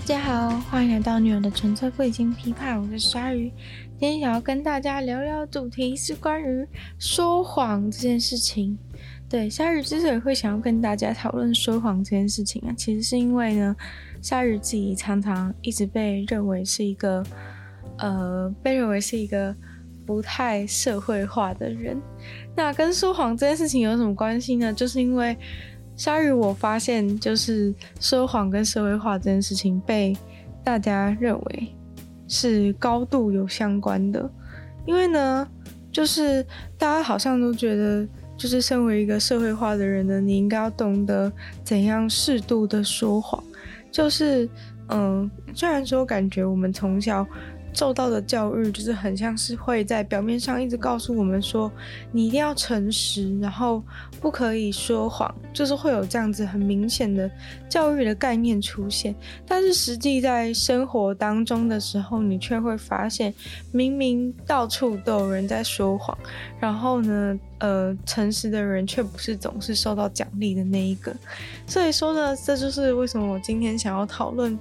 大家好，欢迎来到女友的纯粹不理性批判，我是鲨鱼。今天想要跟大家聊聊主题是关于说谎这件事情。对，鲨鱼之所以会想要跟大家讨论说谎这件事情啊，其实是因为呢，鲨鱼自己常常一直被认为是一个，呃，被认为是一个不太社会化的人。那跟说谎这件事情有什么关系呢？就是因为鲨鱼，我发现就是说谎跟社会化这件事情被大家认为。是高度有相关的，因为呢，就是大家好像都觉得，就是身为一个社会化的人呢，你应该要懂得怎样适度的说谎。就是，嗯，虽然说感觉我们从小。受到的教育就是很像是会在表面上一直告诉我们说，你一定要诚实，然后不可以说谎，就是会有这样子很明显的教育的概念出现。但是实际在生活当中的时候，你却会发现，明明到处都有人在说谎，然后呢，呃，诚实的人却不是总是受到奖励的那一个。所以说呢，这就是为什么我今天想要讨论，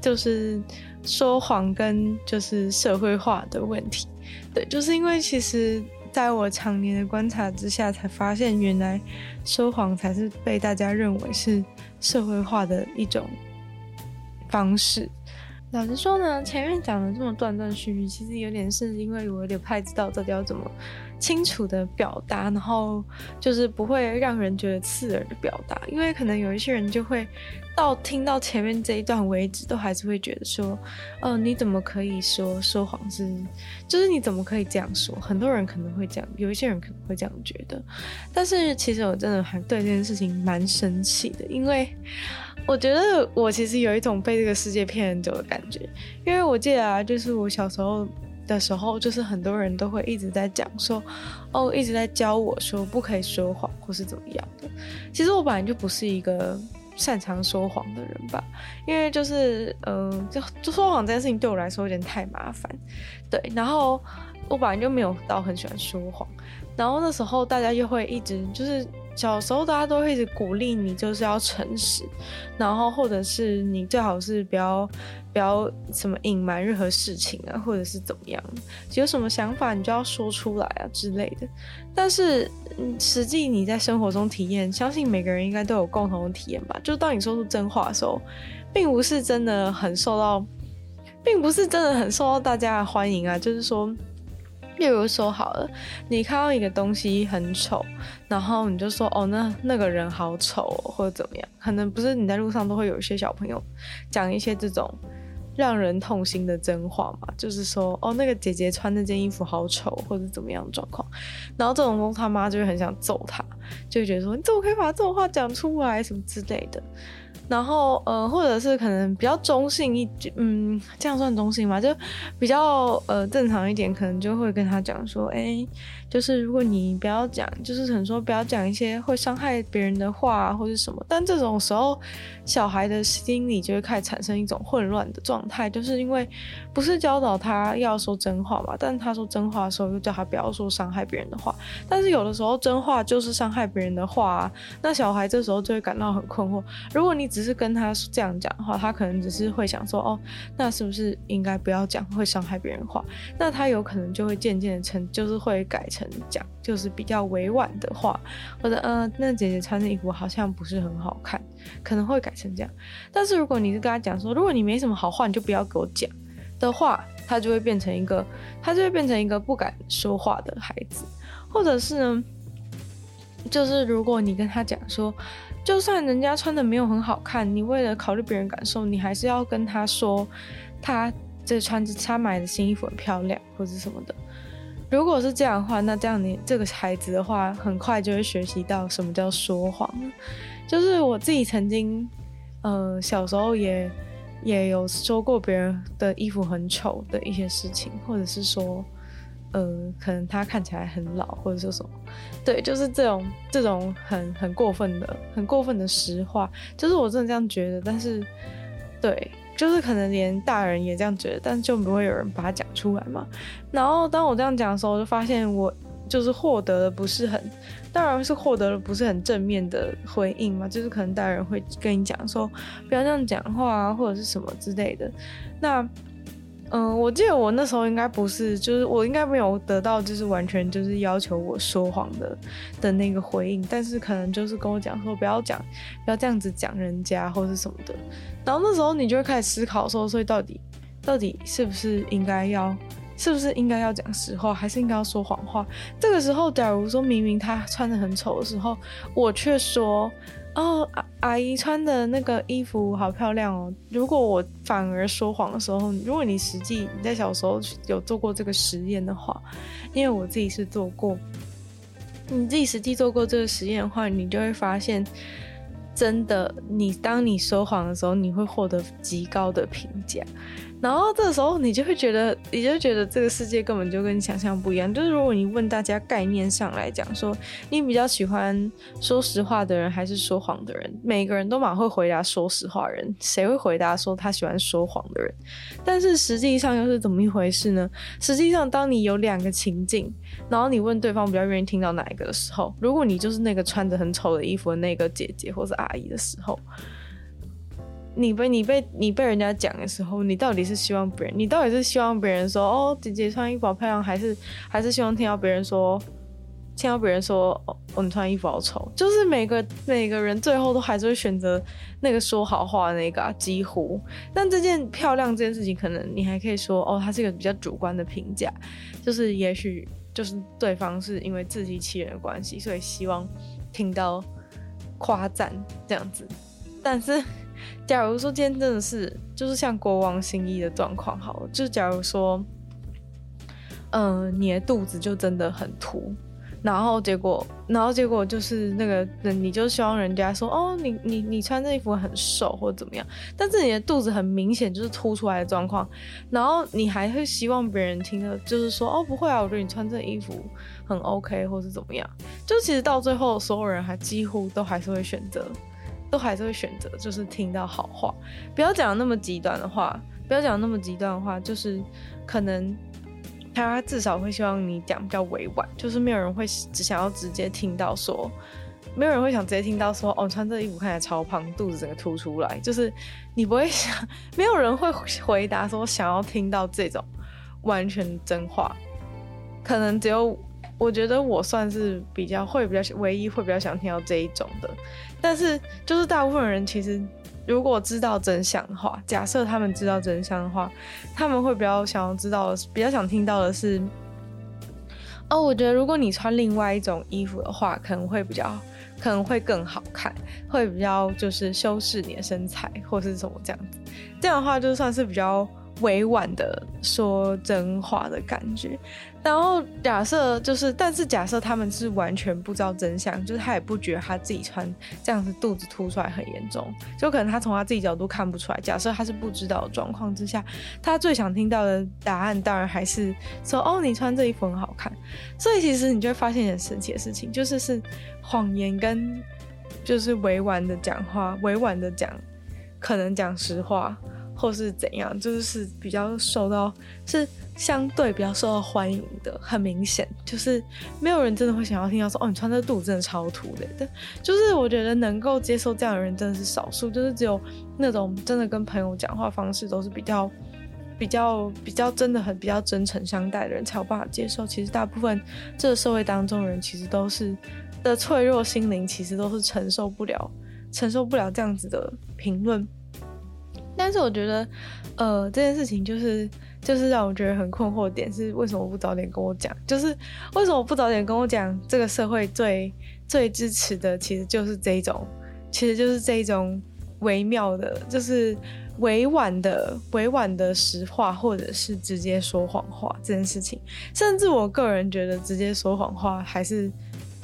就是。说谎跟就是社会化的问题，对，就是因为其实在我常年的观察之下，才发现原来说谎才是被大家认为是社会化的一种方式。老实说呢，前面讲的这么断断续续，其实有点是因为我有点不太知道到底要怎么清楚的表达，然后就是不会让人觉得刺耳的表达，因为可能有一些人就会到听到前面这一段为止，都还是会觉得说，呃，你怎么可以说说谎是，就是你怎么可以这样说？很多人可能会这样，有一些人可能会这样觉得，但是其实我真的还对这件事情蛮生气的，因为。我觉得我其实有一种被这个世界骗很久的感觉，因为我记得啊，就是我小时候的时候，就是很多人都会一直在讲说，哦，一直在教我说不可以说谎或是怎么样的。其实我本来就不是一个擅长说谎的人吧，因为就是，嗯、就就说谎这件事情对我来说有点太麻烦，对。然后我本来就没有到很喜欢说谎，然后那时候大家又会一直就是。小时候大家都会一直鼓励你，就是要诚实，然后或者是你最好是不要不要什么隐瞒任何事情啊，或者是怎么样，有什么想法你就要说出来啊之类的。但是，实际你在生活中体验，相信每个人应该都有共同的体验吧？就当你说出真话的时候，并不是真的很受到，并不是真的很受到大家的欢迎啊，就是说。例如说好了，你看到一个东西很丑，然后你就说哦，那那个人好丑哦，或者怎么样？可能不是你在路上都会有一些小朋友讲一些这种让人痛心的真话嘛，就是说哦，那个姐姐穿那件衣服好丑，或者怎么样的状况，然后这种东西他妈就会很想揍他，就觉得说你怎么可以把这种话讲出来什么之类的。然后，呃，或者是可能比较中性一，嗯，这样算中性吗？就比较呃正常一点，可能就会跟他讲说，哎，就是如果你不要讲，就是可能说不要讲一些会伤害别人的话或者什么。但这种时候，小孩的心里就会开始产生一种混乱的状态，就是因为不是教导他要说真话嘛，但他说真话的时候又叫他不要说伤害别人的话。但是有的时候真话就是伤害别人的话啊，那小孩这时候就会感到很困惑。如果你只是跟他这样讲的话，他可能只是会想说，哦，那是不是应该不要讲会伤害别人话？那他有可能就会渐渐的成，就是会改成讲，就是比较委婉的话，或者，呃，那姐姐穿的衣服好像不是很好看，可能会改成这样。但是如果你是跟他讲说，如果你没什么好话，你就不要给我讲的话，他就会变成一个，他就会变成一个不敢说话的孩子，或者是呢，就是如果你跟他讲说。就算人家穿的没有很好看，你为了考虑别人感受，你还是要跟他说，他这穿着他买的新衣服很漂亮，或者什么的。如果是这样的话，那这样你这个孩子的话，很快就会学习到什么叫说谎。就是我自己曾经，呃，小时候也也有说过别人的衣服很丑的一些事情，或者是说。呃，可能他看起来很老，或者说什么，对，就是这种这种很很过分的、很过分的实话，就是我真的这样觉得。但是，对，就是可能连大人也这样觉得，但就不会有人把它讲出来嘛。然后当我这样讲的时候，我就发现我就是获得的不是很，当然是获得了不是很正面的回应嘛，就是可能大人会跟你讲说不要这样讲话啊，或者是什么之类的。那嗯，我记得我那时候应该不是，就是我应该没有得到就是完全就是要求我说谎的的那个回应，但是可能就是跟我讲说不要讲，不要这样子讲人家或是什么的。然后那时候你就会开始思考说，所以到底到底是不是应该要，是不是应该要讲实话，还是应该要说谎话？这个时候，假如说明明他穿得很丑的时候，我却说。哦，阿阿姨穿的那个衣服好漂亮哦。如果我反而说谎的时候，如果你实际你在小时候有做过这个实验的话，因为我自己是做过，你自己实际做过这个实验的话，你就会发现，真的，你当你说谎的时候，你会获得极高的评价。然后这时候你就会觉得，你就觉得这个世界根本就跟你想象不一样。就是如果你问大家概念上来讲，说你比较喜欢说实话的人还是说谎的人，每个人都蛮会回答说实话人，谁会回答说他喜欢说谎的人？但是实际上又是怎么一回事呢？实际上，当你有两个情境，然后你问对方比较愿意听到哪一个的时候，如果你就是那个穿着很丑的衣服的那个姐姐或是阿姨的时候。你被你被你被人家讲的时候，你到底是希望别人，你到底是希望别人说哦，姐姐穿衣服好漂亮，还是还是希望听到别人说，听到别人说哦，你穿衣服好丑？就是每个每个人最后都还是会选择那个说好话的那个啊，几乎。但这件漂亮这件事情，可能你还可以说哦，它是一个比较主观的评价，就是也许就是对方是因为自欺欺人的关系，所以希望听到夸赞这样子，但是。假如说今天真的是就是像国王新衣的状况好了，就假如说，嗯、你的肚子就真的很凸，然后结果，然后结果就是那个人，你就希望人家说，哦，你你你穿这衣服很瘦或者怎么样，但是你的肚子很明显就是凸出来的状况，然后你还会希望别人听的就是说，哦，不会啊，我觉得你穿这衣服很 OK 或是怎么样，就其实到最后，所有人还几乎都还是会选择。都还是会选择，就是听到好话，不要讲那么极端的话，不要讲那么极端的话，就是可能他至少会希望你讲比较委婉，就是没有人会只想要直接听到说，没有人会想直接听到说，哦，穿这衣服看起来超胖，肚子整个凸出来，就是你不会想，没有人会回答说想要听到这种完全真话，可能只有。我觉得我算是比较会比较唯一会比较想听到这一种的，但是就是大部分人其实如果知道真相的话，假设他们知道真相的话，他们会比较想要知道的，比较想听到的是，哦，我觉得如果你穿另外一种衣服的话，可能会比较可能会更好看，会比较就是修饰你的身材或是什么这样子，这样的话就算是比较。委婉的说真话的感觉，然后假设就是，但是假设他们是完全不知道真相，就是他也不觉得他自己穿这样子肚子凸出来很严重，就可能他从他自己角度看不出来。假设他是不知道的状况之下，他最想听到的答案当然还是说：“哦，你穿这衣服很好看。”所以其实你就会发现很神奇的事情，就是是谎言跟就是委婉的讲话，委婉的讲，可能讲实话。或是怎样，就是比较受到，是相对比较受到欢迎的。很明显，就是没有人真的会想要听到说，哦，你穿这肚子真的超土的。但就是我觉得能够接受这样的人真的是少数，就是只有那种真的跟朋友讲话方式都是比较、比较、比较真的很比较真诚相待的人才有办法接受。其实大部分这个社会当中的人，其实都是的脆弱心灵，其实都是承受不了、承受不了这样子的评论。但是我觉得，呃，这件事情就是就是让我觉得很困惑点是，为什么不早点跟我讲？就是为什么不早点跟我讲？这个社会最最支持的，其实就是这种，其实就是这一种微妙的，就是委婉的、委婉的实话，或者是直接说谎话这件事情。甚至我个人觉得，直接说谎话还是。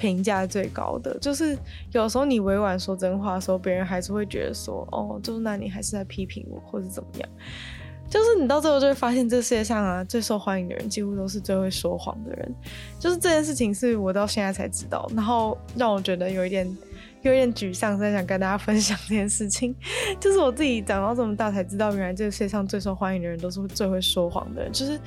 评价最高的就是有时候你委婉说真话的时候，别人还是会觉得说，哦，就是那你还是在批评我，或者怎么样？就是你到最后就会发现，这世界上啊，最受欢迎的人几乎都是最会说谎的人。就是这件事情是我到现在才知道，然后让我觉得有一点有点沮丧，所以想跟大家分享这件事情。就是我自己长到这么大才知道，原来这个世界上最受欢迎的人都是最会说谎的人。就是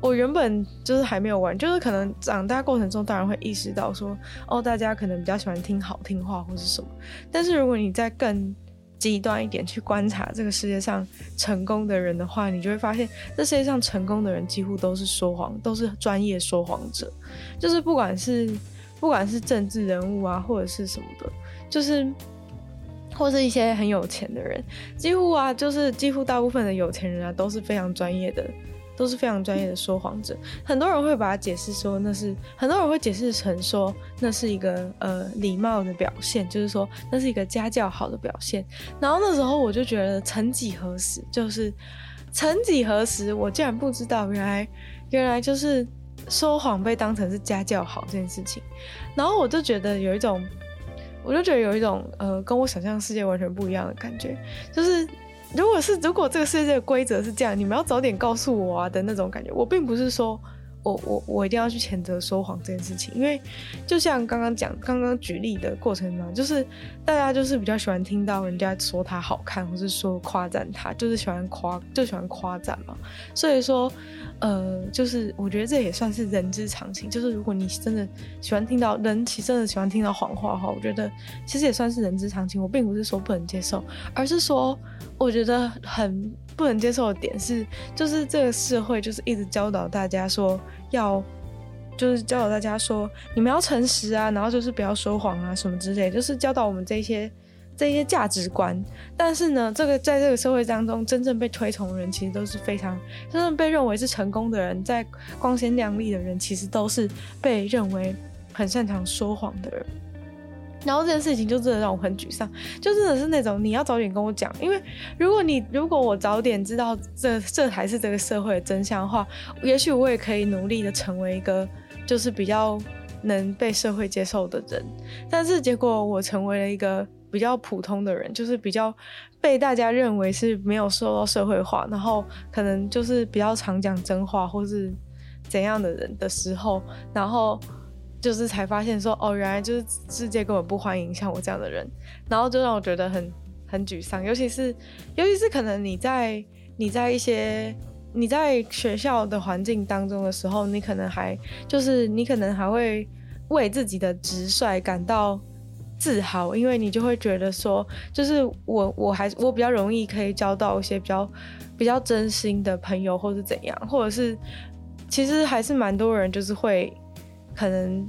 我原本就是还没有玩，就是可能长大过程中当然会意识到说，哦，大家可能比较喜欢听好听话或是什么。但是如果你再更极端一点去观察这个世界上成功的人的话，你就会发现，这世界上成功的人几乎都是说谎，都是专业说谎者。就是不管是不管是政治人物啊，或者是什么的，就是或是一些很有钱的人，几乎啊，就是几乎大部分的有钱人啊，都是非常专业的。都是非常专业的说谎者，很多人会把它解释说那是，很多人会解释成说那是一个呃礼貌的表现，就是说那是一个家教好的表现。然后那时候我就觉得，曾几何时，就是曾几何时，我竟然不知道，原来原来就是说谎被当成是家教好这件事情。然后我就觉得有一种，我就觉得有一种呃跟我想象世界完全不一样的感觉，就是。如果是如果这个世界的规则是这样，你们要早点告诉我啊的那种感觉。我并不是说我我我一定要去谴责说谎这件事情，因为就像刚刚讲刚刚举例的过程中，就是大家就是比较喜欢听到人家说他好看，或是说夸赞他，就是喜欢夸就喜欢夸赞嘛。所以说，呃，就是我觉得这也算是人之常情。就是如果你真的喜欢听到人，其实真的喜欢听到谎话的话，我觉得其实也算是人之常情。我并不是说不能接受，而是说。我觉得很不能接受的点是，就是这个社会就是一直教导大家说要，就是教导大家说你们要诚实啊，然后就是不要说谎啊什么之类，就是教导我们这些这些价值观。但是呢，这个在这个社会当中，真正被推崇的人其实都是非常真正被认为是成功的人，在光鲜亮丽的人，其实都是被认为很擅长说谎的人。然后这件事情就真的让我很沮丧，就真的是那种你要早点跟我讲，因为如果你如果我早点知道这这才是这个社会的真相的话，也许我也可以努力的成为一个就是比较能被社会接受的人。但是结果我成为了一个比较普通的人，就是比较被大家认为是没有受到社会化，然后可能就是比较常讲真话或是怎样的人的时候，然后。就是才发现说哦，原来就是世界根本不欢迎像我这样的人，然后就让我觉得很很沮丧。尤其是尤其是可能你在你在一些你在学校的环境当中的时候，你可能还就是你可能还会为自己的直率感到自豪，因为你就会觉得说，就是我我还我比较容易可以交到一些比较比较真心的朋友，或是怎样，或者是其实还是蛮多人就是会。可能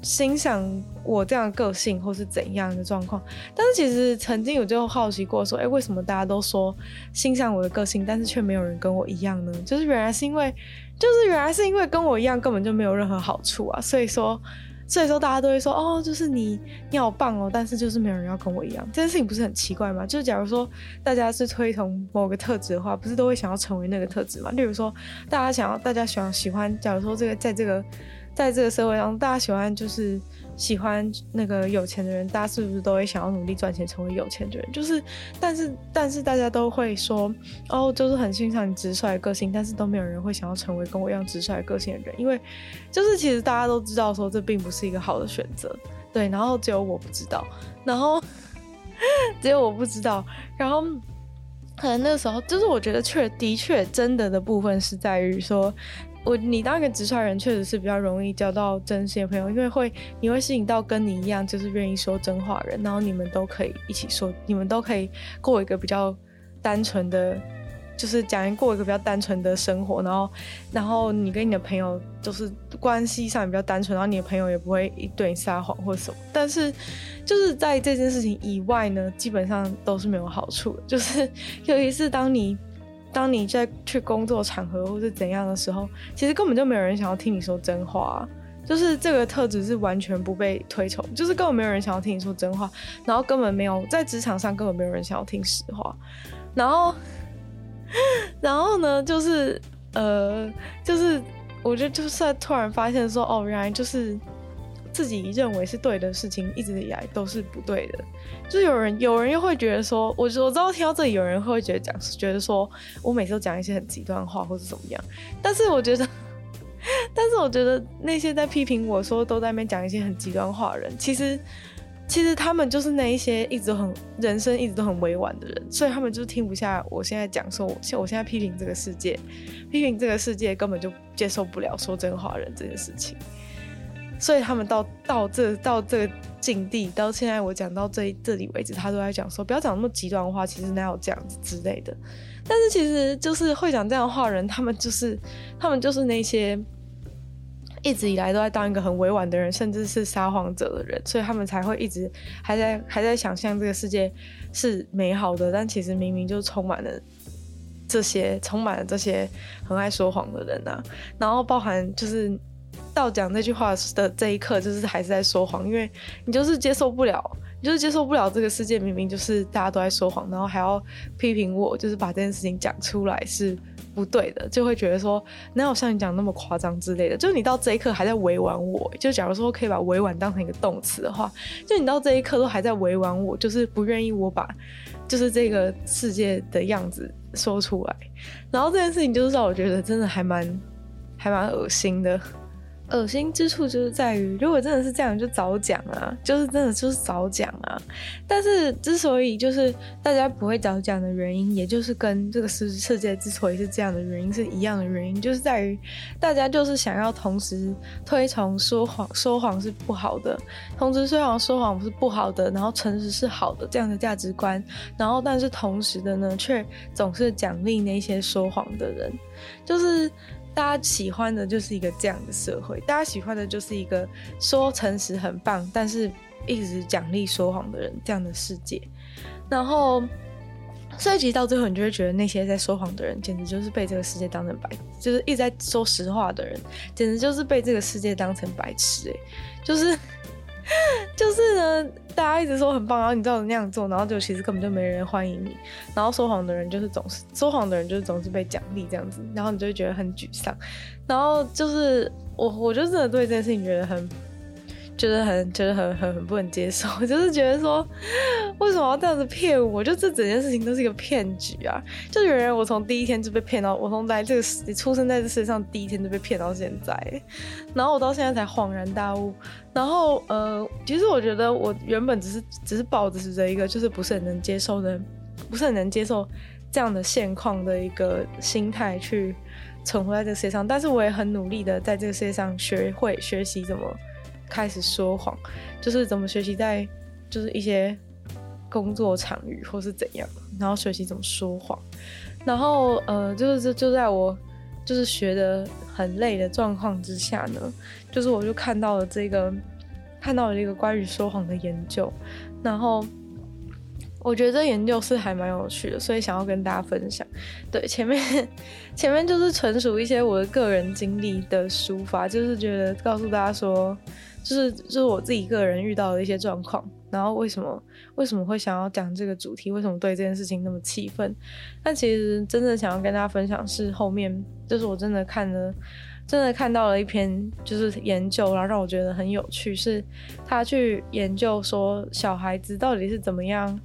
欣赏我这样的个性，或是怎样的状况，但是其实曾经有就好奇过，说，哎，为什么大家都说欣赏我的个性，但是却没有人跟我一样呢？就是原来是因为，就是原来是因为跟我一样根本就没有任何好处啊，所以说，所以说大家都会说，哦，就是你你好棒哦，但是就是没有人要跟我一样，这件事情不是很奇怪吗？就是假如说大家是推崇某个特质的话，不是都会想要成为那个特质吗？例如说，大家想要，大家喜欢喜欢，假如说这个在这个。在这个社会上，大家喜欢就是喜欢那个有钱的人，大家是不是都会想要努力赚钱，成为有钱的人？就是，但是但是大家都会说，哦，就是很欣赏你直率的个性，但是都没有人会想要成为跟我一样直率的个性的人，因为就是其实大家都知道说这并不是一个好的选择，对，然后只有我不知道，然后 只有我不知道，然后可能那个时候就是我觉得确的确真的的部分是在于说。我你当一个直率人，确实是比较容易交到真心的朋友，因为会你会吸引到跟你一样就是愿意说真话人，然后你们都可以一起说，你们都可以过一个比较单纯的，就是讲过一个比较单纯的生活，然后然后你跟你的朋友就是关系上也比较单纯，然后你的朋友也不会对你撒谎或什么。但是就是在这件事情以外呢，基本上都是没有好处的，就是 尤其是当你。当你在去工作场合或是怎样的时候，其实根本就没有人想要听你说真话啊，就是这个特质是完全不被推崇，就是根本没有人想要听你说真话，然后根本没有在职场上根本没有人想要听实话，然后，然后呢，就是呃，就是我觉得就是突然发现说，哦，原来就是。自己认为是对的事情，一直以来都是不对的。就有人，有人又会觉得说，我我知道听到这里，有人会觉得讲，觉得说我每次都讲一些很极端话，或者怎么样。但是我觉得，但是我觉得那些在批评我说都在那边讲一些很极端话的人，其实其实他们就是那一些一直很人生一直都很委婉的人，所以他们就听不下我现在讲说，我现在批评这个世界，批评这个世界根本就接受不了说真话人这件事情，所以他们到到这到这个境地，到现在我讲到这这里为止，他都在讲说不要讲那么极端的话，其实哪有这样子之类的。但是其实就是会讲这样的话的人，他们就是他们就是那些。一直以来都在当一个很委婉的人，甚至是撒谎者的人，所以他们才会一直还在还在想象这个世界是美好的，但其实明明就充满了这些充满了这些很爱说谎的人啊。然后包含就是到讲那句话的这一刻，就是还是在说谎，因为你就是接受不了，你就是接受不了这个世界明明就是大家都在说谎，然后还要批评我，就是把这件事情讲出来是。不对的，就会觉得说哪有像你讲那么夸张之类的。就是你到这一刻还在委婉我，就假如说可以把委婉当成一个动词的话，就你到这一刻都还在委婉我，就是不愿意我把就是这个世界的样子说出来。然后这件事情就是让我觉得真的还蛮还蛮恶心的。恶心之处就是在于，如果真的是这样，就早讲啊，就是真的就是早讲啊。但是之所以就是大家不会早讲的原因，也就是跟这个世世界之所以是这样的原因是一样的原因，就是在于大家就是想要同时推崇说谎，说谎是不好的，同时虽然说谎是不好的，然后诚实是好的这样的价值观，然后但是同时的呢，却总是奖励那些说谎的人，就是。大家喜欢的就是一个这样的社会，大家喜欢的就是一个说诚实很棒，但是一直奖励说谎的人这样的世界。然后，所以其实到最后，你就会觉得那些在说谎的人，简直就是被这个世界当成白，就是一直在说实话的人，简直就是被这个世界当成白痴欸，就是。就是呢，大家一直说很棒，然后你照着那样做，然后就其实根本就没人欢迎你。然后说谎的人就是总是说谎的人，就是总是被奖励这样子，然后你就会觉得很沮丧。然后就是我，我就真的对这件事情觉得很。就是很就是很很很不能接受，就是觉得说，为什么要这样子骗我？就这整件事情都是一个骗局啊！就原来我从第一天就被骗到，我从来这个你出生在这世界上第一天就被骗到现在，然后我到现在才恍然大悟。然后呃，其实我觉得我原本只是只是抱着是一个就是不是很能接受的，不是很能接受这样的现况的一个心态去存活在这个世界上，但是我也很努力的在这个世界上学会学习怎么。开始说谎，就是怎么学习在就是一些工作场域或是怎样，然后学习怎么说谎，然后呃，就是就就在我就是学得很累的状况之下呢，就是我就看到了这个看到了一个关于说谎的研究，然后我觉得这研究是还蛮有趣的，所以想要跟大家分享。对，前面 前面就是纯属一些我的个人经历的抒发，就是觉得告诉大家说。就是就是我自己个人遇到的一些状况，然后为什么为什么会想要讲这个主题？为什么对这件事情那么气愤？但其实真的想要跟大家分享是后面，就是我真的看了，真的看到了一篇就是研究，然后让我觉得很有趣，是他去研究说小孩子到底是怎么样，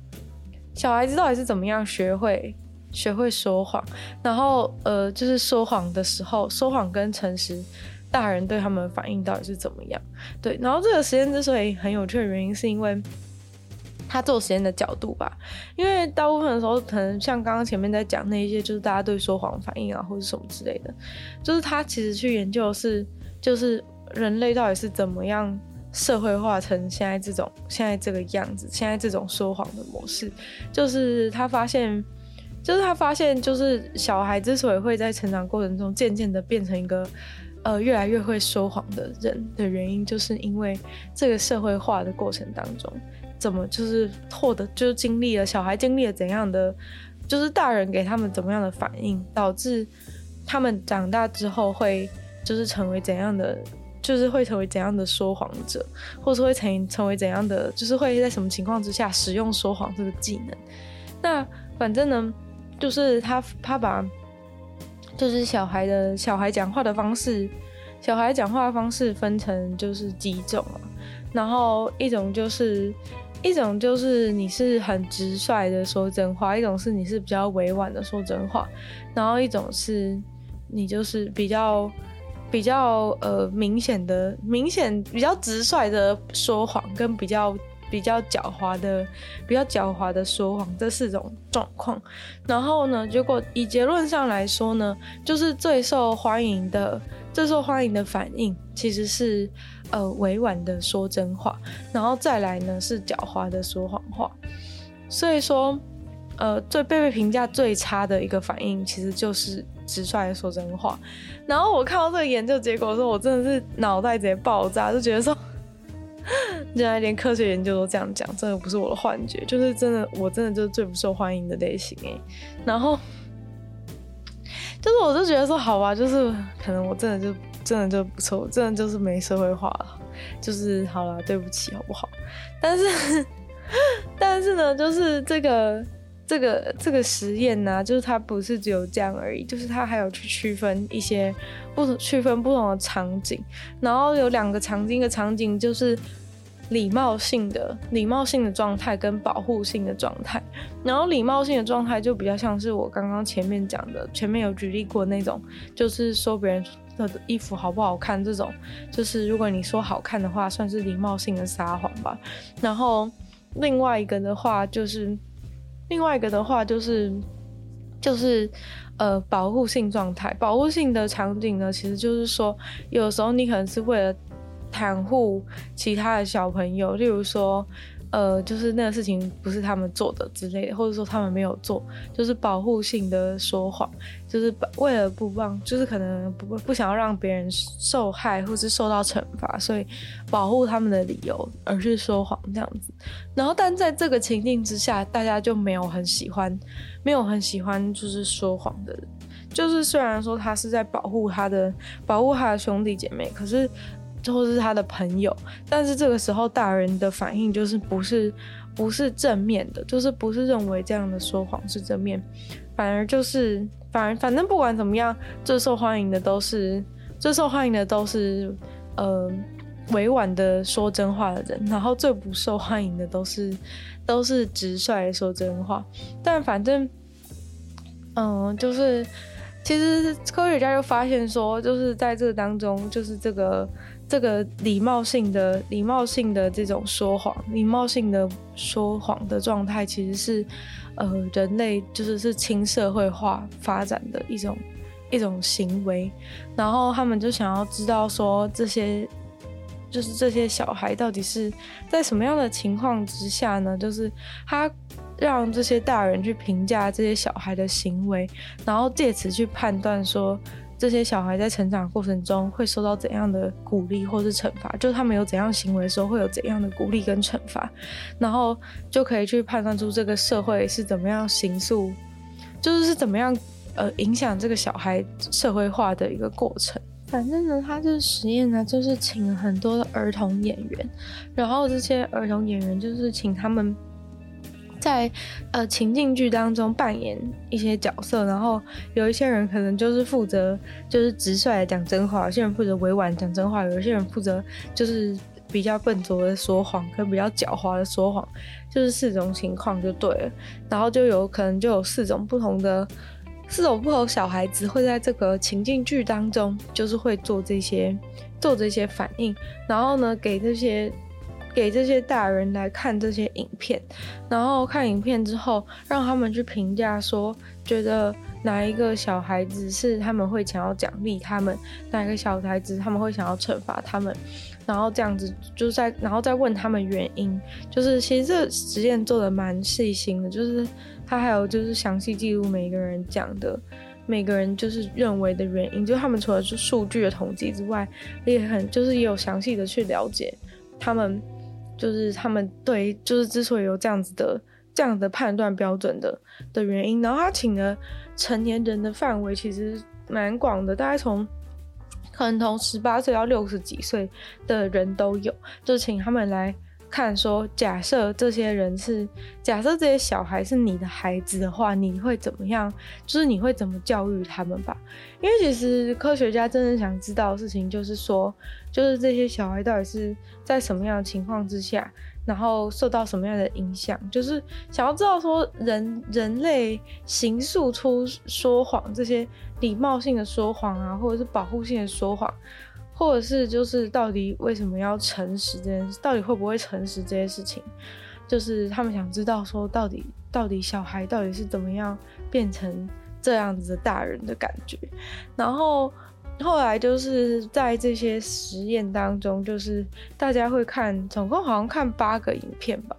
小孩子到底是怎么样学会学会说谎，然后呃就是说谎的时候，说谎跟诚实。大人对他们的反应到底是怎么样？对，然后这个实验之所以很有趣的原因，是因为他做实验的角度吧。因为大部分的时候，可能像刚刚前面在讲那一些，就是大家对说谎反应啊，或者什么之类的，就是他其实去研究的是，就是人类到底是怎么样社会化成现在这种现在这个样子，现在这种说谎的模式。就是他发现，就是他发现，就是小孩之所以会在成长过程中渐渐的变成一个。呃，越来越会说谎的人的原因，就是因为这个社会化的过程当中，怎么就是获得，就是经历了小孩经历了怎样的，就是大人给他们怎么样的反应，导致他们长大之后会就是成为怎样的，就是会成为怎样的说谎者，或是会成成为怎样的，就是会在什么情况之下使用说谎这个技能。那反正呢，就是他他把。就是小孩的小孩讲话的方式，小孩讲话的方式分成就是几种啊，然后一种就是一种就是你是很直率的说真话，一种是你是比较委婉的说真话，然后一种是你就是比较比较呃明显的明显比较直率的说谎，跟比较比较狡猾的、比较狡猾的说谎这四种状况。然后呢，结果以结论上来说呢，就是最受欢迎的、最受欢迎的反应其实是呃委婉的说真话，然后再来呢是狡猾的说谎话。所以说，呃，最被被评价最差的一个反应其实就是。直率的说真话，然后我看到这个研究结果的时候，我真的是脑袋直接爆炸，就觉得说，原来连科学研究都这样讲，真的不是我的幻觉，就是真的，我真的就是最不受欢迎的类型哎。然后，就是我就觉得说，好吧，就是可能我真的就真的就不错，真的就是没社会化了，就是好了，对不起，好不好？但是，但是呢，就是这个。这个这个实验呢、就是它不是只有这样而已，就是它还有去区分一些不同、区分不同的场景，然后有两个场景，一个场景就是礼貌性的、礼貌性的状态跟保护性的状态，然后礼貌性的状态就比较像是我刚刚前面讲的，前面有举例过那种，就是说别人的衣服好不好看这种，就是如果你说好看的话，算是礼貌性的撒谎吧。然后另外一个的话就是。另外一个的话就是，就是呃保护性状态，保护性的场景呢，其实就是说，有时候你可能是为了袒护其他的小朋友，例如说。呃，就是那个事情不是他们做的之类的，或者说他们没有做，就是保护性的说谎，就是为了不帮，就是可能不不想要让别人受害或是受到惩罚，所以保护他们的理由而去说谎这样子。然后，但在这个情境之下，大家就没有很喜欢，没有很喜欢就是说谎的人，就是虽然说他是在保护他的，保护他的兄弟姐妹，可是。或是他的朋友，但是这个时候大人的反应就是不是不是正面的，就是不是认为这样的说谎是正面，反而就是反而反正不管怎么样，最受欢迎的都是最受欢迎的都是呃委婉的说真话的人，然后最不受欢迎的都是都是直率的说真话，但反正嗯、就是其实科学家就发现说，就是在这个当中，就是这个。这个礼貌性的、礼貌性的这种说谎，礼貌性的说谎的状态，其实是，呃，人类就是是亲社会化发展的一种一种行为。然后他们就想要知道说，这些就是这些小孩到底是在什么样的情况之下呢？就是他让这些大人去评价这些小孩的行为，然后借此去判断说。这些小孩在成长过程中会受到怎样的鼓励或是惩罚？就是他们有怎样行为的时候会有怎样的鼓励跟惩罚，然后就可以去判断出这个社会是怎么样形塑，就是是怎么样呃影响这个小孩社会化的一个过程。反正呢，他这个实验呢，就是请很多的儿童演员，然后这些儿童演员就是请他们。在呃情境剧当中扮演一些角色，然后有一些人可能就是负责就是直率的讲真话，有些人负责委婉讲真话，有些人负责就是比较笨拙的说谎，跟比较狡猾的说谎，就是四种情况就对了。然后就有可能就有四种不同的四种不同小孩子会在这个情境剧当中，就是会做这些做这些反应，然后呢给这些。给这些大人来看这些影片，然后看影片之后，让他们去评价说，觉得哪一个小孩子是他们会想要奖励他们，哪一个小孩子他们会想要惩罚他们，然后这样子就在，然后再问他们原因。就是其实这实验做得蛮细心的，就是他还有就是详细记录每个人讲的，每个人就是认为的原因。就他们除了是数据的统计之外，也很就是也有详细的去了解他们。就是他们对，就是之所以有这样子的这样的判断标准的的原因，然后他请的成年人的范围其实蛮广的，大概从可能从十八岁到六十几岁的人都有，就请他们来。看说，假设这些人是，假设这些小孩是你的孩子的话，你会怎么样？就是你会怎么教育他们吧？因为其实科学家真正想知道的事情，就是说，就是这些小孩到底是在什么样的情况之下，然后受到什么样的影响，就是想要知道说人人类形塑出说谎这些礼貌性的说谎啊，或者是保护性的说谎。或者是就是到底为什么要诚实这件事，到底会不会诚实这件事情，就是他们想知道说到底到底小孩到底是怎么样变成这样子的大人的感觉，然后后来就是在这些实验当中，就是大家会看，总共好像看八个影片吧。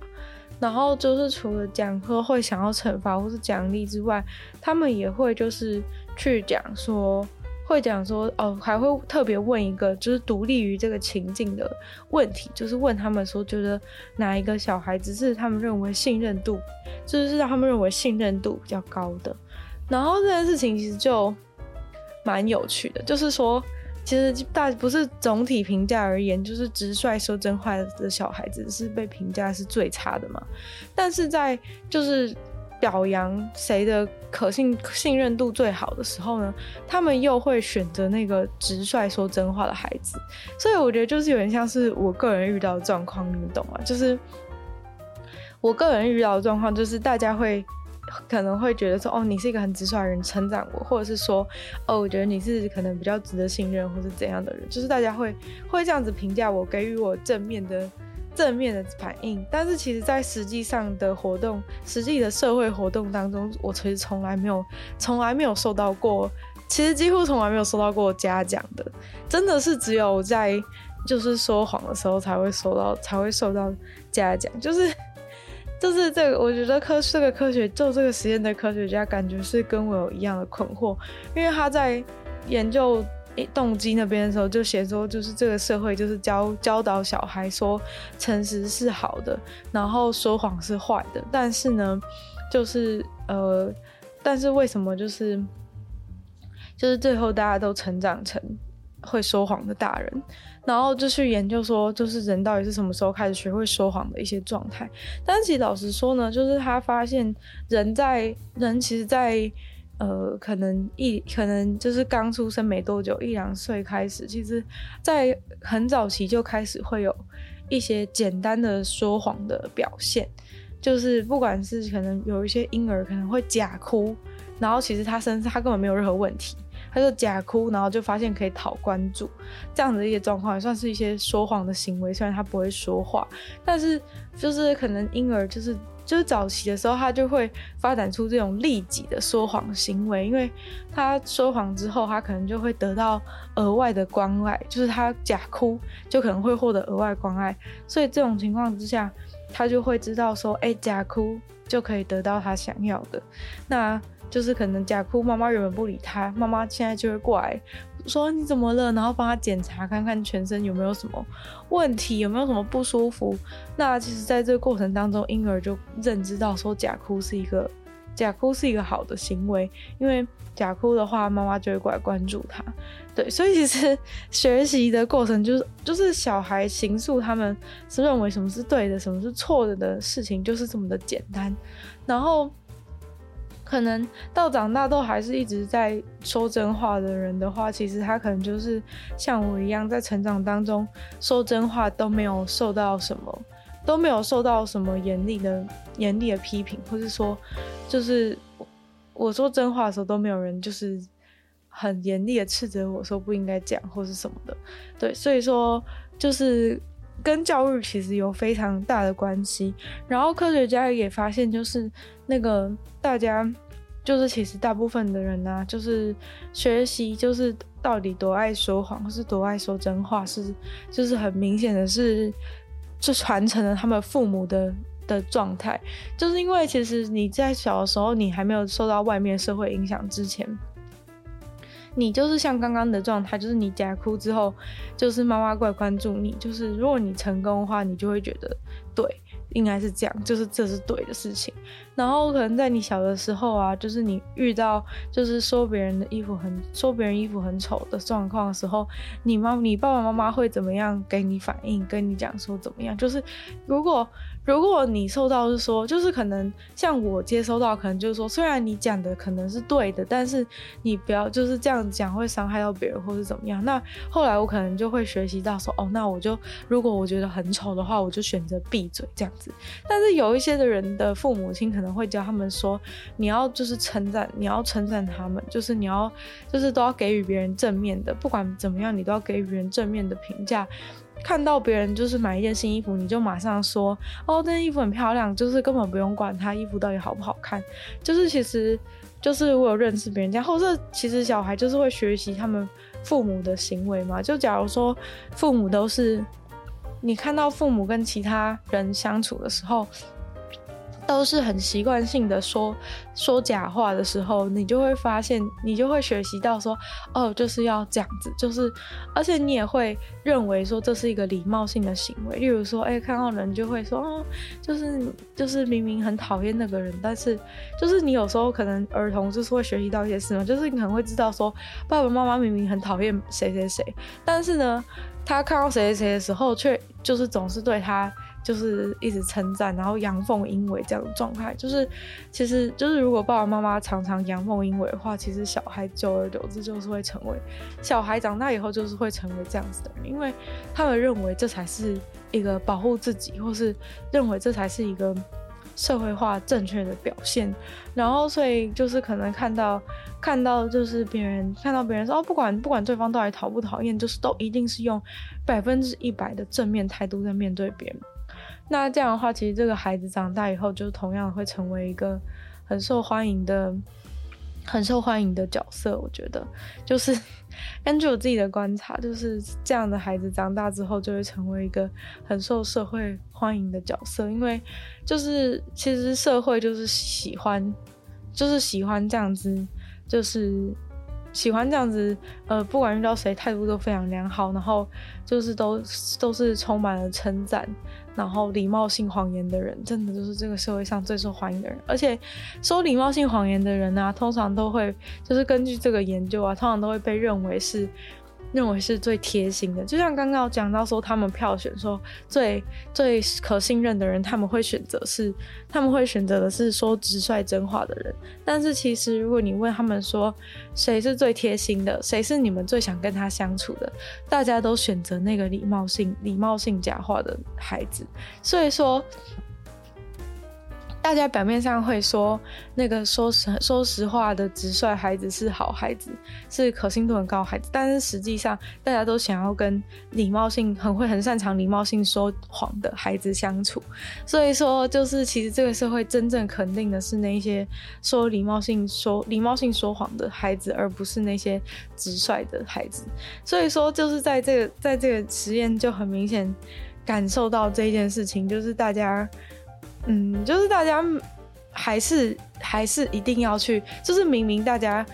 然后就是除了讲说会想要惩罚或是奖励之外，他们也会就是去讲说，会讲说哦，还会特别问一个就是独立于这个情境的问题，就是问他们说，觉得哪一个小孩子是他们认为信任度，就是让他们认为信任度比较高的。然后这件事情其实就蛮有趣的，就是说。其实大不是总体评价而言，就是直率说真话的小孩子是被评价是最差的嘛。但是在就是表扬谁的可信信任度最好的时候呢，他们又会选择那个直率说真话的孩子。所以我觉得就是有点像是我个人遇到的状况，你们懂吗？就是我个人遇到的状况，就是大家会。可能会觉得说，哦，你是一个很直率的人，成长我，或者是说，哦，我觉得你是可能比较值得信任，或是怎样的人，就是大家会会这样子评价我，给予我正面的正面的反应。但是其实，在实际上的活动，实际的社会活动当中，我其实从来没有，从来没有受到过，其实几乎从来没有受到过嘉奖的，真的是只有在就是说谎的时候才会受到，才会受到嘉奖，就是。就是这个，我觉得科这个科学做这个实验的科学家，感觉是跟我有一样的困惑，因为他在研究动机那边的时候，就写说，就是这个社会就是教教导小孩说诚实是好的，然后说谎是坏的，但是呢，就是呃，但是为什么就是就是最后大家都成长成会说谎的大人？然后就去研究说，就是人到底是什么时候开始学会说谎的一些状态。但其实老实说呢，就是他发现人在人其实在，在呃可能一可能就是刚出生没多久一两岁开始，其实在很早期就开始会有一些简单的说谎的表现，就是不管是可能有一些婴儿可能会假哭，然后其实他身上他根本没有任何问题。他就假哭，然后就发现可以讨关注，这样的一些状况也算是一些说谎的行为。虽然他不会说话，但是就是可能婴儿就是就是早期的时候，他就会发展出这种利己的说谎行为，因为他说谎之后，他可能就会得到额外的关爱，就是他假哭就可能会获得额外关爱，所以这种情况之下，他就会知道说，哎，假哭就可以得到他想要的，那。就是可能假哭，妈妈原本不理他，妈妈现在就会过来说你怎么了，然后帮他检查看看全身有没有什么问题，有没有什么不舒服。那其实，在这个过程当中，婴儿就认知到说假哭是一个假哭是一个好的行为，因为假哭的话，妈妈就会过来关注他。对，所以其实学习的过程就是 就是小孩形塑他们是认为什么是对的，什么是错的的事情，就是这么的简单，然后。可能到长大都还是一直在说真话的人的话，其实他可能就是像我一样，在成长当中说真话都没有受到什么，都没有受到什么严厉的严厉的批评，或是说就是我说真话的时候都没有人就是很严厉的斥责我说不应该讲或是什么的。对，所以说就是跟教育其实有非常大的关系。然后科学家也发现，就是那个大家。就是其实大部分的人呢、啊，就是学习就是到底多爱说谎，或是多爱说真话，是就是很明显的是，就传承了他们父母的的状态。就是因为其实你在小的时候，你还没有受到外面社会影响之前，你就是像刚刚的状态，就是你假哭之后，就是妈妈怪关注你，就是如果你成功的话，你就会觉得对。应该是这样，就是这是对的事情。然后可能在你小的时候啊，就是你遇到就是说别人的衣服很说别人衣服很丑的状况的时候，你妈你爸爸妈妈会怎么样给你反应，跟你讲说怎么样？就是如果如果你受到是说，就是可能像我接收到，可能就是说，虽然你讲的可能是对的，但是你不要就是这样讲会伤害到别人或是怎么样。那后来我可能就会学习到说，哦，那我就如果我觉得很丑的话，我就选择闭嘴这样子。但是有一些的人的父母亲可可能会教他们说，你要就是称赞，你要称赞他们，就是你要就是都要给予别人正面的，不管怎么样，你都要给予别人正面的评价。看到别人就是买一件新衣服，你就马上说哦，这件衣服很漂亮，就是根本不用管他衣服到底好不好看。就是其实，就是我有认识别人家，或者其实小孩就是会学习他们父母的行为嘛。就假如说父母都是，你看到父母跟其他人相处的时候。都是很习惯性的说说假话的时候，你就会发现，你就会学习到说，哦，就是要这样子，就是，而且你也会认为说这是一个礼貌性的行为。例如说，哎，看到人就会说，哦，就是就是明明很讨厌那个人，但是就是你有时候可能儿童就是会学习到一些事嘛，就是你可能会知道说，爸爸妈妈明明很讨厌谁谁谁，但是呢，他看到谁谁谁的时候，却就是总是对他。就是一直称赞，然后阳奉阴违这样的状态，就是其实就是如果爸爸妈妈常常阳奉阴违的话，其实小孩久而久之就是会成为小孩长大以后就是会成为这样子的人，因为他们认为这才是一个保护自己，或是认为这才是一个社会化正确的表现，然后所以就是可能看到看到就是别人看到别人说哦，不管不管对方到底讨不讨厌，就是都一定是用百分之一百的正面态度在面对别人。那这样的话，其实这个孩子长大以后，就同样会成为一个很受欢迎的、很受欢迎的角色。我觉得，就是 根据我自己的观察，就是这样的孩子长大之后，就会成为一个很受社会欢迎的角色。因为，就是其实社会就是喜欢，就是喜欢这样子，就是。喜欢这样子，呃，不管遇到谁，态度都非常良好，然后就是都都是充满了称赞，然后礼貌性谎言的人，真的就是这个社会上最受欢迎的人。而且说礼貌性谎言的人呢、啊，通常都会就是根据这个研究啊，通常都会被认为是。认为是最贴心的，就像刚刚讲到说，他们票选说最最可信任的人，他们会选择是他们会选择的是说直率真话的人。但是其实，如果你问他们说谁是最贴心的，谁是你们最想跟他相处的，大家都选择那个礼貌性礼貌性假话的孩子。所以说。大家表面上会说那个说实说实话的直率孩子是好孩子，是可信度很高孩子，但是实际上大家都想要跟礼貌性很会很擅长礼貌性说谎的孩子相处。所以说，就是其实这个社会真正肯定的是那些说礼貌性说礼貌性说谎的孩子，而不是那些直率的孩子。所以说，就是在这个在这个实验就很明显感受到这件事情，就是大家。嗯，就是大家还是还是一定要去，就是明明大家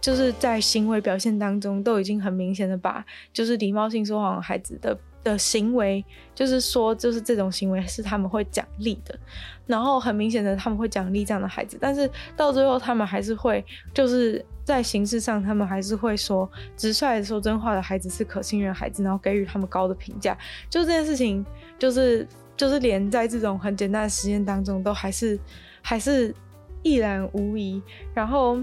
就是在行为表现当中都已经很明显的把就是礼貌性说谎孩子的的行为，就是说就是这种行为是他们会奖励的，然后很明显的他们会奖励这样的孩子，但是到最后他们还是会就是在形式上他们还是会说直率的说真话的孩子是可信任孩子，然后给予他们高的评价，就这件事情就是。就是连在这种很简单的实验当中，都还是还是一览无遗。然后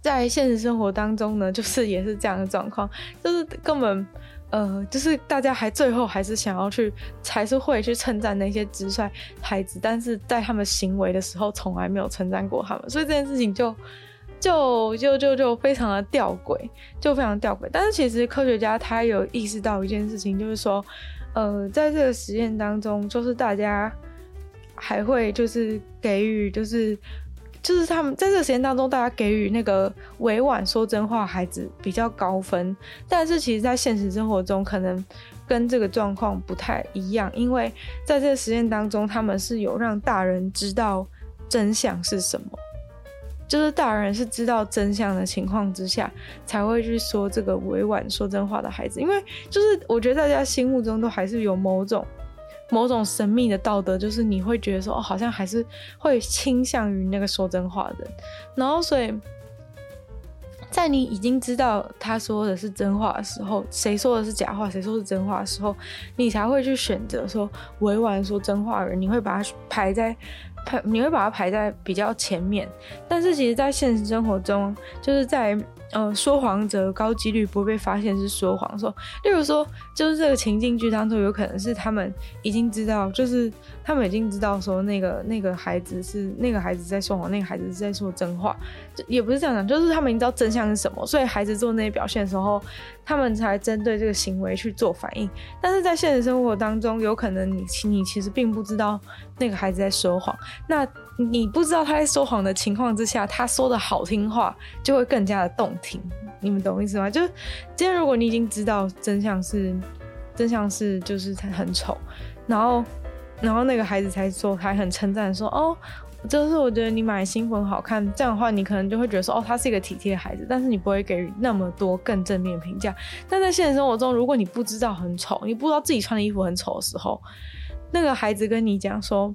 在现实生活当中呢，就是也是这样的状况，就是根本呃，就是大家还最后还是想要去，还是会去称赞那些直率孩子，但是在他们行为的时候，从来没有称赞过他们。所以这件事情就就就就就非常的吊诡，就非常吊诡。但是其实科学家他有意识到一件事情，就是说。呃，在这个实验当中，就是大家还会就是给予，就是就是他们在这个实验当中，大家给予那个委婉说真话孩子比较高分，但是其实，在现实生活中，可能跟这个状况不太一样，因为在这个实验当中，他们是有让大人知道真相是什么。就是大人是知道真相的情况之下，才会去说这个委婉说真话的孩子，因为就是我觉得大家心目中都还是有某种某种神秘的道德，就是你会觉得说哦，好像还是会倾向于那个说真话的。人，然后所以在你已经知道他说的是真话的时候，谁说的是假话，谁说是真话的时候，你才会去选择说委婉说真话的人，你会把他排在排，你会把它排在比较前面。但是其实，在现实生活中，就是在。呃，说谎者高几率不会被发现是说谎。说，例如说，就是这个情境剧当中，有可能是他们已经知道，就是他们已经知道说那个那个孩子是那个孩子在说谎，那个孩子是在说真话，也不是这样讲，就是他们已经知道真相是什么，所以孩子做那些表现的时候，他们才针对这个行为去做反应。但是在现实生活当中，有可能你你其实并不知道那个孩子在说谎，那。你不知道他在说谎的情况之下，他说的好听话就会更加的动听。你们懂意思吗？就今天如果你已经知道真相是真相是就是他很丑，然后然后那个孩子才说还很称赞说哦，就是我觉得你买新粉好看。这样的话，你可能就会觉得说哦，他是一个体贴的孩子，但是你不会给予那么多更正面评价。但在现实生活中，如果你不知道很丑，你不知道自己穿的衣服很丑的时候，那个孩子跟你讲说。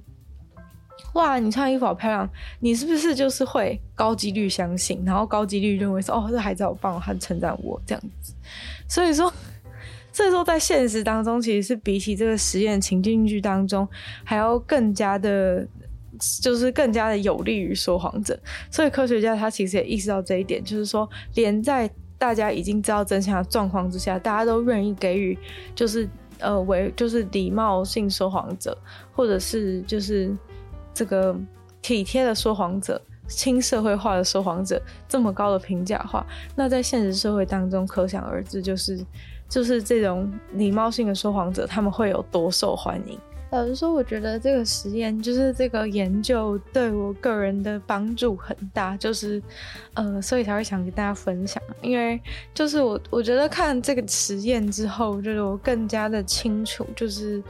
哇，你穿衣服好漂亮！你是不是就是会高几率相信，然后高几率认为说，哦，这孩子好棒，他称赞我这样子。所以说，所以说在现实当中，其实是比起这个实验情境剧当中，还要更加的，就是更加的有利于说谎者。所以科学家他其实也意识到这一点，就是说，连在大家已经知道真相的状况之下，大家都愿意给予，就是呃为就是礼貌性说谎者，或者是就是。这个体贴的说谎者、轻社会化的说谎者，这么高的评价话，那在现实社会当中，可想而知，就是就是这种礼貌性的说谎者，他们会有多受欢迎。老实说，我觉得这个实验，就是这个研究，对我个人的帮助很大，就是呃，所以才会想跟大家分享。因为就是我，我觉得看这个实验之后，就是我更加的清楚，就是。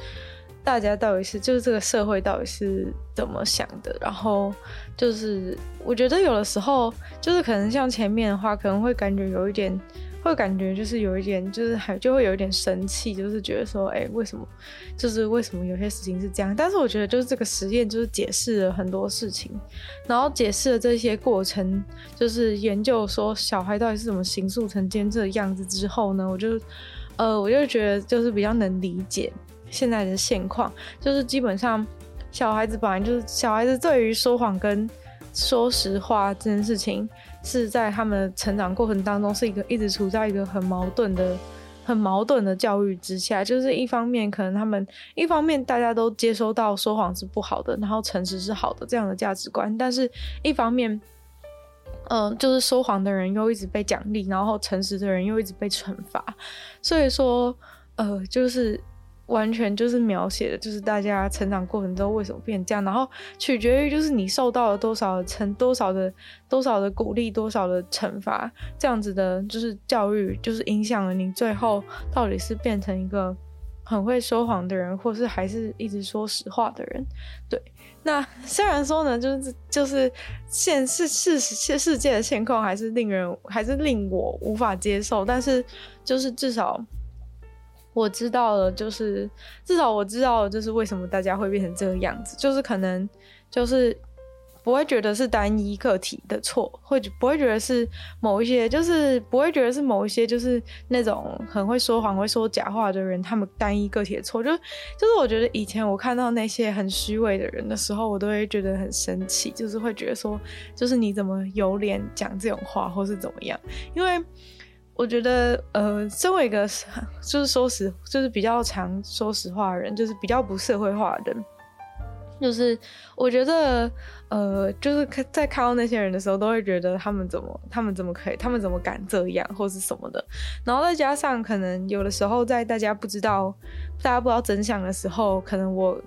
大家到底是就是这个社会到底是怎么想的？然后就是我觉得有的时候就是可能像前面的话，可能会感觉有一点，会感觉就是有一点，就是还就会有一点生气，就是觉得说，哎，为什么？就是为什么有些事情是这样？但是我觉得就是这个实验就是解释了很多事情，然后解释了这些过程，就是研究说小孩到底是怎么形塑成今天这个样子之后呢，我就呃我就觉得就是比较能理解。现在的现况就是，基本上小孩子本来就是小孩子，对于说谎跟说实话这件事情，是在他们成长过程当中是一个一直处在一个很矛盾的、很矛盾的教育之下。就是一方面可能他们一方面大家都接收到说谎是不好的，然后诚实是好的这样的价值观，但是一方面，嗯、呃，就是说谎的人又一直被奖励，然后诚实的人又一直被惩罚。所以说，呃，就是。完全就是描写的，就是大家成长过程中为什么变这样，然后取决于就是你受到了多少成，多少的多少的鼓励，多少的惩罚，这样子的，就是教育，就是影响了你最后到底是变成一个很会说谎的人，或是还是一直说实话的人。对，那 虽然说呢，就是就是现世世世世界的现况还是令人还是令我无法接受，但是就是至少。我知道了，就是至少我知道了，就是为什么大家会变成这个样子，就是可能就是不会觉得是单一个体的错，会不会觉得是某一些，就是不会觉得是某一些，就是那种很会说谎、会说假话的人，他们单一个体的错，就就是我觉得以前我看到那些很虚伪的人的时候，我都会觉得很生气，就是会觉得说，就是你怎么有脸讲这种话，或是怎么样，因为。我觉得，呃，身为一个 就是说实，就是比较常说实话的人，就是比较不社会化的人，就是我觉得，呃，就是在看到那些人的时候，都会觉得他们怎么，他们怎么可以，他们怎么敢这样，或是什么的。然后再加上，可能有的时候在大家不知道，大家不知道真相的时候，可能我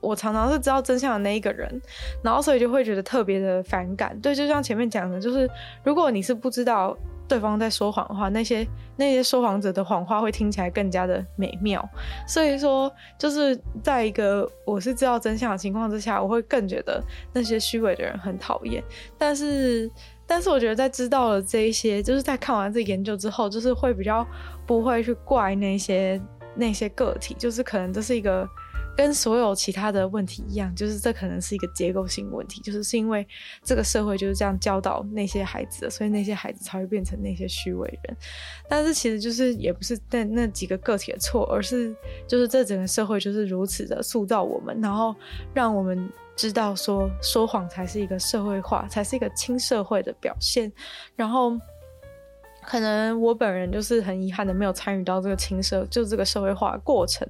我常常是知道真相的那一个人，然后所以就会觉得特别的反感。对，就像前面讲的，就是如果你是不知道。对方在说谎话，那些那些说谎者的谎话会听起来更加的美妙。所以说，就是在一个我是知道真相的情况之下，我会更觉得那些虚伪的人很讨厌。但是，但是我觉得在知道了这一些，就是在看完这研究之后，就是会比较不会去怪那些那些个体，就是可能这是一个跟所有其他的问题一样，就是这可能是一个结构性问题，就是是因为这个社会就是这样教导那些孩子的，所以那些孩子才会变成那些虚伪人。但是其实就是也不是那那几个个体的错，而是就是这整个社会就是如此的塑造我们，然后让我们知道说说谎才是一个社会化，才是一个亲社会的表现，然后。可能我本人就是很遗憾的没有参与到这个青社，就这个社会化过程，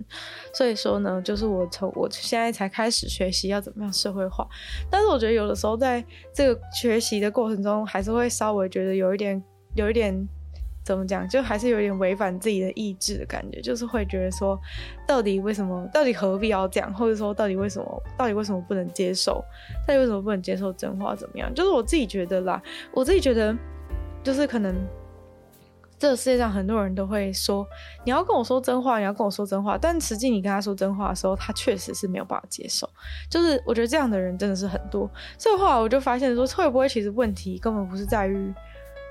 所以说呢，就是我从我现在才开始学习要怎么样社会化，但是我觉得有的时候在这个学习的过程中，还是会稍微觉得有一点，有一点怎么讲，就还是有点违反自己的意志的感觉，就是会觉得说，到底为什么，到底何必要这样，或者说到底为什么，到底为什么不能接受，到底为什么不能接受真话怎么样？就是我自己觉得啦，我自己觉得，就是可能。这个世界上很多人都会说，你要跟我说真话，你要跟我说真话。但实际你跟他说真话的时候，他确实是没有办法接受。就是我觉得这样的人真的是很多。所以后我就发现说，会不会其实问题根本不是在于，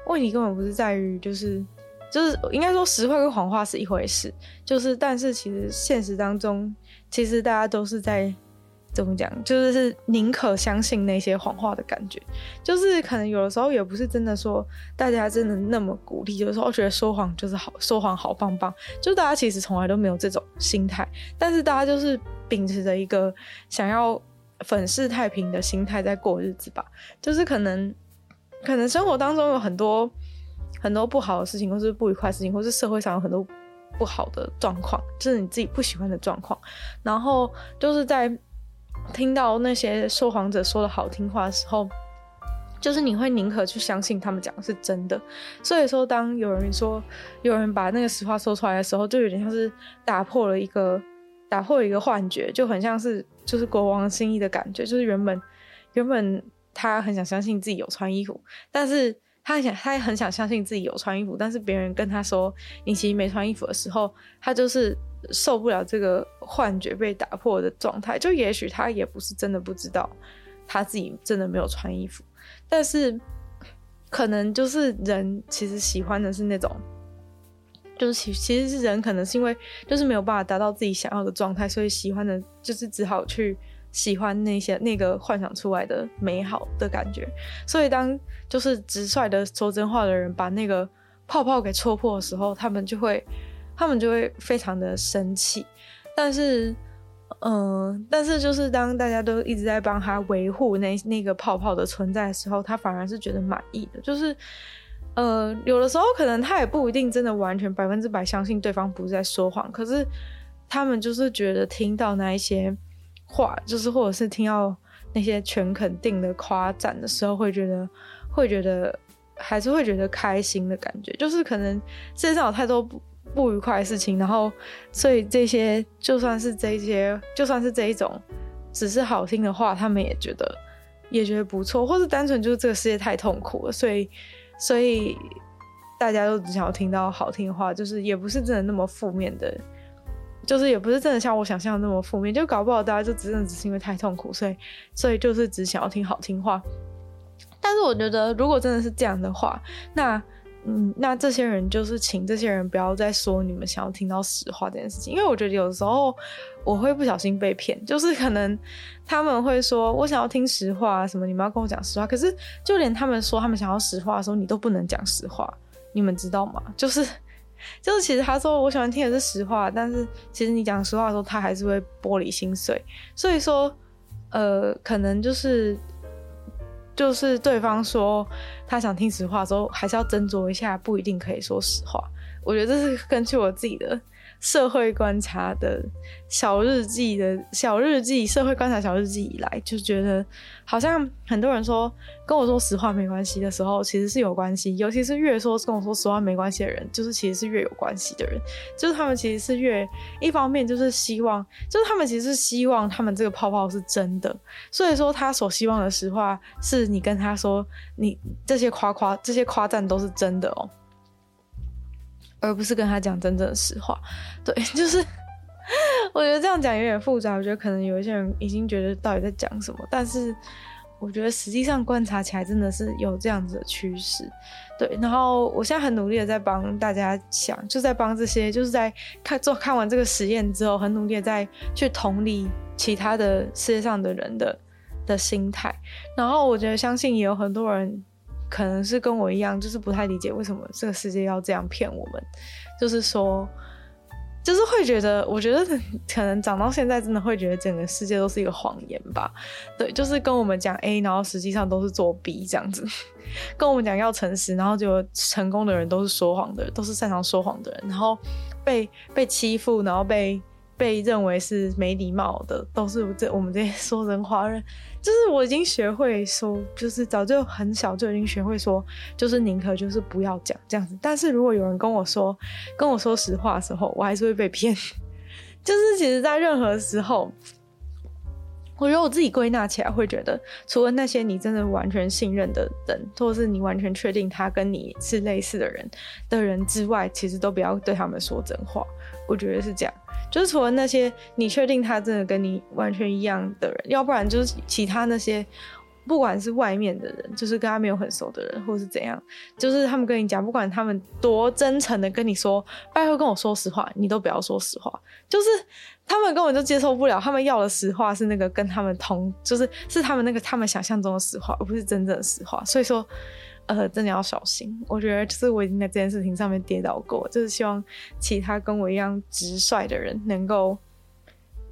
问题根本不是在于，就是就是应该说实话跟谎话是一回事。就是但是其实现实当中，其实大家都是在。怎么讲？就是是宁可相信那些谎话的感觉，就是可能有的时候也不是真的说大家真的那么鼓励，有的时候觉得说谎就是好，说谎好棒棒，就大家其实从来都没有这种心态，但是大家就是秉持着一个想要粉饰太平的心态在过日子吧，就是可能可能生活当中有很多很多不好的事情，或是不愉快的事情，或是社会上有很多不好的状况，就是你自己不喜欢的状况，然后就是在。听到那些说谎者说的好听话的时候，就是你会宁可去相信他们讲的是真的。所以说，当有人说有人把那个实话说出来的时候，就有点像是打破了一个打破了一个幻觉，就很像是就是国王心意的感觉。就是原本原本他很想相信自己有穿衣服，但是他很想他也很想相信自己有穿衣服，但是别人跟他说你其实没穿衣服的时候，他就是。受不了这个幻觉被打破的状态，就也许他也不是真的不知道他自己真的没有穿衣服，但是可能就是人其实喜欢的是那种，就是其其实是人可能是因为就是没有办法达到自己想要的状态，所以喜欢的就是只好去喜欢那些那个幻想出来的美好的感觉，所以当就是直率的说真话的人把那个泡泡给戳破的时候，他们就会。他们就会非常的生气，但是，嗯、但是就是当大家都一直在帮他维护那那个泡泡的存在的时候，他反而是觉得满意的。就是，呃，有的时候可能他也不一定真的完全百分之百相信对方不是在说谎，可是他们就是觉得听到那一些话，就是或者是听到那些全肯定的夸赞的时候，会觉得会觉得还是会觉得开心的感觉。就是可能世界上有太多不。不愉快的事情，然后，所以这些就算是这些，就算是这一种，只是好听的话，他们也觉得也觉得不错，或是单纯就是这个世界太痛苦了，所以，所以大家都只想要听到好听的话，就是也不是真的那么负面的，就是也不是真的像我想象的那么负面，就搞不好大家就真的只是因为太痛苦，所以，所以就是只想要听好听话。但是我觉得，如果真的是这样的话，那。嗯，那这些人就是请这些人不要再说你们想要听到实话这件事情，因为我觉得有时候我会不小心被骗，就是可能他们会说我想要听实话，什么你们要跟我讲实话，可是就连他们说他们想要实话的时候，你都不能讲实话，你们知道吗？就是就是其实他说我喜欢听的是实话，但是其实你讲实话的时候，他还是会玻璃心碎，所以说呃，可能就是。就是对方说他想听实话的时候，还是要斟酌一下，不一定可以说实话。我觉得这是根据我自己的。社会观察的小日记的小日记，社会观察小日记以来，就觉得好像很多人说跟我说实话没关系的时候，其实是有关系。尤其是越说跟我说实话没关系的人，就是其实是越有关系的人。就是他们其实是越一方面就是希望，就是他们其实是希望他们这个泡泡是真的。所以说他所希望的实话是你跟他说，你这些夸夸这些夸赞都是真的哦。而不是跟他讲真正的实话，对，就是我觉得这样讲有点复杂。我觉得可能有一些人已经觉得到底在讲什么，但是，我觉得实际上观察起来真的是有这样子的趋势，对。然后我现在很努力的在帮大家想，就在帮这些，就是在看做看完这个实验之后，很努力的在去同理其他的世界上的人的的心态。然后我觉得相信也有很多人可能是跟我一样，就是不太理解为什么这个世界要这样骗我们，就是说。就是会觉得，我觉得可能长到现在，真的会觉得整个世界都是一个谎言吧。对，就是跟我们讲 A，然后实际上都是做 B 这样子。跟我们讲要诚实，然后就成功的人都是说谎的人，都是擅长说谎的人。然后被被欺负，然后被。被认为是没礼貌的，都是这我们这些说人话人。就是我已经学会说，就是早就很小就已经学会说，就是宁可就是不要讲这样子。但是如果有人跟我说，跟我说实话的时候，我还是会被骗。就是其实在任何时候，我觉得我自己归纳起来会觉得，除了那些你真的完全信任的人，或是你完全确定他跟你是类似的人的人之外，其实都不要对他们说真话。我觉得是这样。就是除了那些你确定他真的跟你完全一样的人，要不然就是其他那些，不管是外面的人，就是跟他没有很熟的人，或是怎样，就是他们跟你讲，不管他们多真诚的跟你说，拜托跟我说实话，你都不要说实话。就是他们根本就接受不了，他们要的实话是那个跟他们同，就是是他们那个他们想象中的实话，而不是真正的实话。所以说。呃，真的要小心。我觉得就是我已经在这件事情上面跌倒过，就是希望其他跟我一样直率的人能够，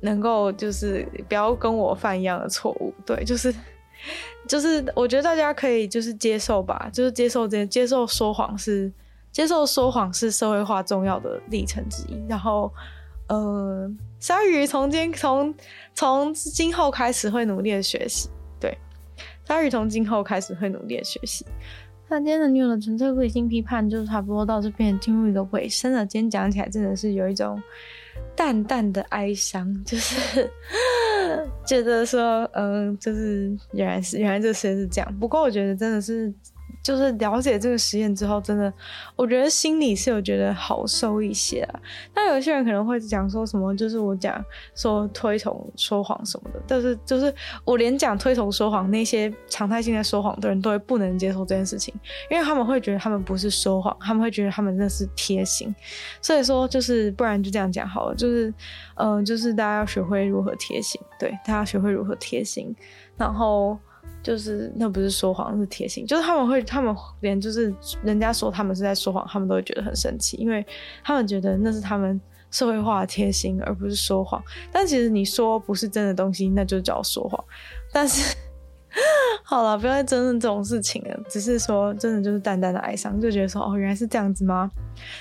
能够就是不要跟我犯一样的错误。对，就是就是我觉得大家可以就是接受吧，就是接受这接受说谎是接受说谎是社会化重要的历程之一。然后，呃，鲨鱼从今从从今后开始会努力的学习。对，鲨鱼从今后开始会努力的学习。那今天的女友的纯粹理性批判就是差不多到这边进入一个尾声了。今天讲起来真的是有一种淡淡的哀伤，就是 觉得说，嗯、就是原来是原来这些是这样。不过我觉得真的是。就是了解这个实验之后，真的，我觉得心里是有觉得好受一些啊。但有些人可能会讲说什么，就是我讲说推崇说谎什么的，但是就是我连讲推崇说谎那些常态性的说谎的人都会不能接受这件事情，因为他们会觉得他们不是说谎，他们会觉得他们那是贴心。所以说，就是不然就这样讲好了，就是嗯、就是大家要学会如何贴心，对，大家要学会如何贴心，然后。就是那不是说谎，是贴心。就是他们会，他们连就是人家说他们是在说谎，他们都会觉得很生气，因为他们觉得那是他们社会化的贴心，而不是说谎。但其实你说不是真的东西，那就叫说谎。但是。好了，不要再争论这种事情了。只是说，真的就是淡淡的哀伤，就觉得说，哦，原来是这样子吗？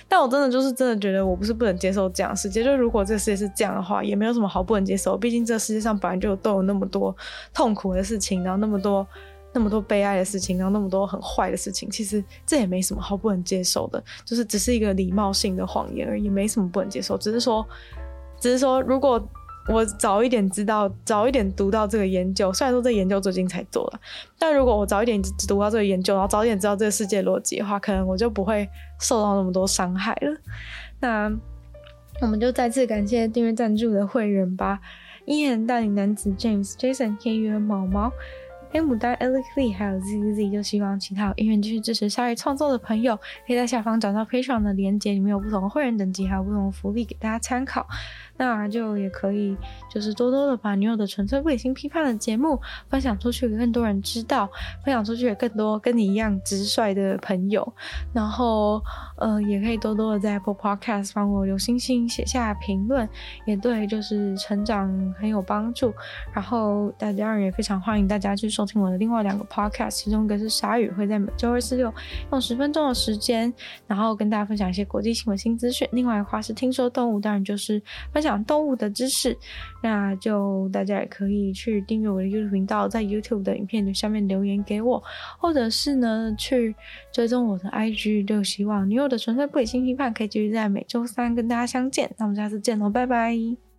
但我真的就是真的觉得，我不是不能接受这样世界。就如果这个世界是这样的话，也没有什么好不能接受。毕竟这世界上本来就都有那么多痛苦的事情，然后那么多那么多悲哀的事情，然后那么多很坏的事情。其实这也没什么好不能接受的，就是只是一个礼貌性的谎言而已，没什么不能接受。只是说，只是说，如果。我早一点知道，早一点读到这个研究，虽然说这研究最近才做了，但如果我早一点读到这个研究，然后早一点知道这个世界逻辑的话，可能我就不会受到那么多伤害了。那 我们就再次感谢订阅赞助的会员吧：伊人、大龄男子 James、Jason、天宇、毛毛。黑牡丹、Alex Lee 还有 ZZ，就希望其他有意愿继续支持鲨鱼创作的朋友，可以在下方找到 Patreon 的链接，里面有不同的会员等级，还有不同的福利给大家参考。那就也可以，就是多多的把女友的纯粹不理性批判的节目分享出去，给更多人知道，分享出去给更多跟你一样直率的朋友。然后，呃，也可以多多的在 Apple Podcast 帮我留星星，写下评论，也对，就是成长很有帮助。然后，大家也非常欢迎大家去收听我的另外两个 Podcast，其中一个是鲨鱼，会在每周二、四、六用十分钟的时间，然后跟大家分享一些国际新闻新资讯。另外的话是听说动物，当然就是分享动物的知识。那就大家也可以去订阅我的 YouTube 频道，在 YouTube 的影片下面留言给我，或者是呢去追踪我的 IG。就希望女友的纯粹不理性批判可以继续在每周三跟大家相见。那我们下次见喽，拜拜。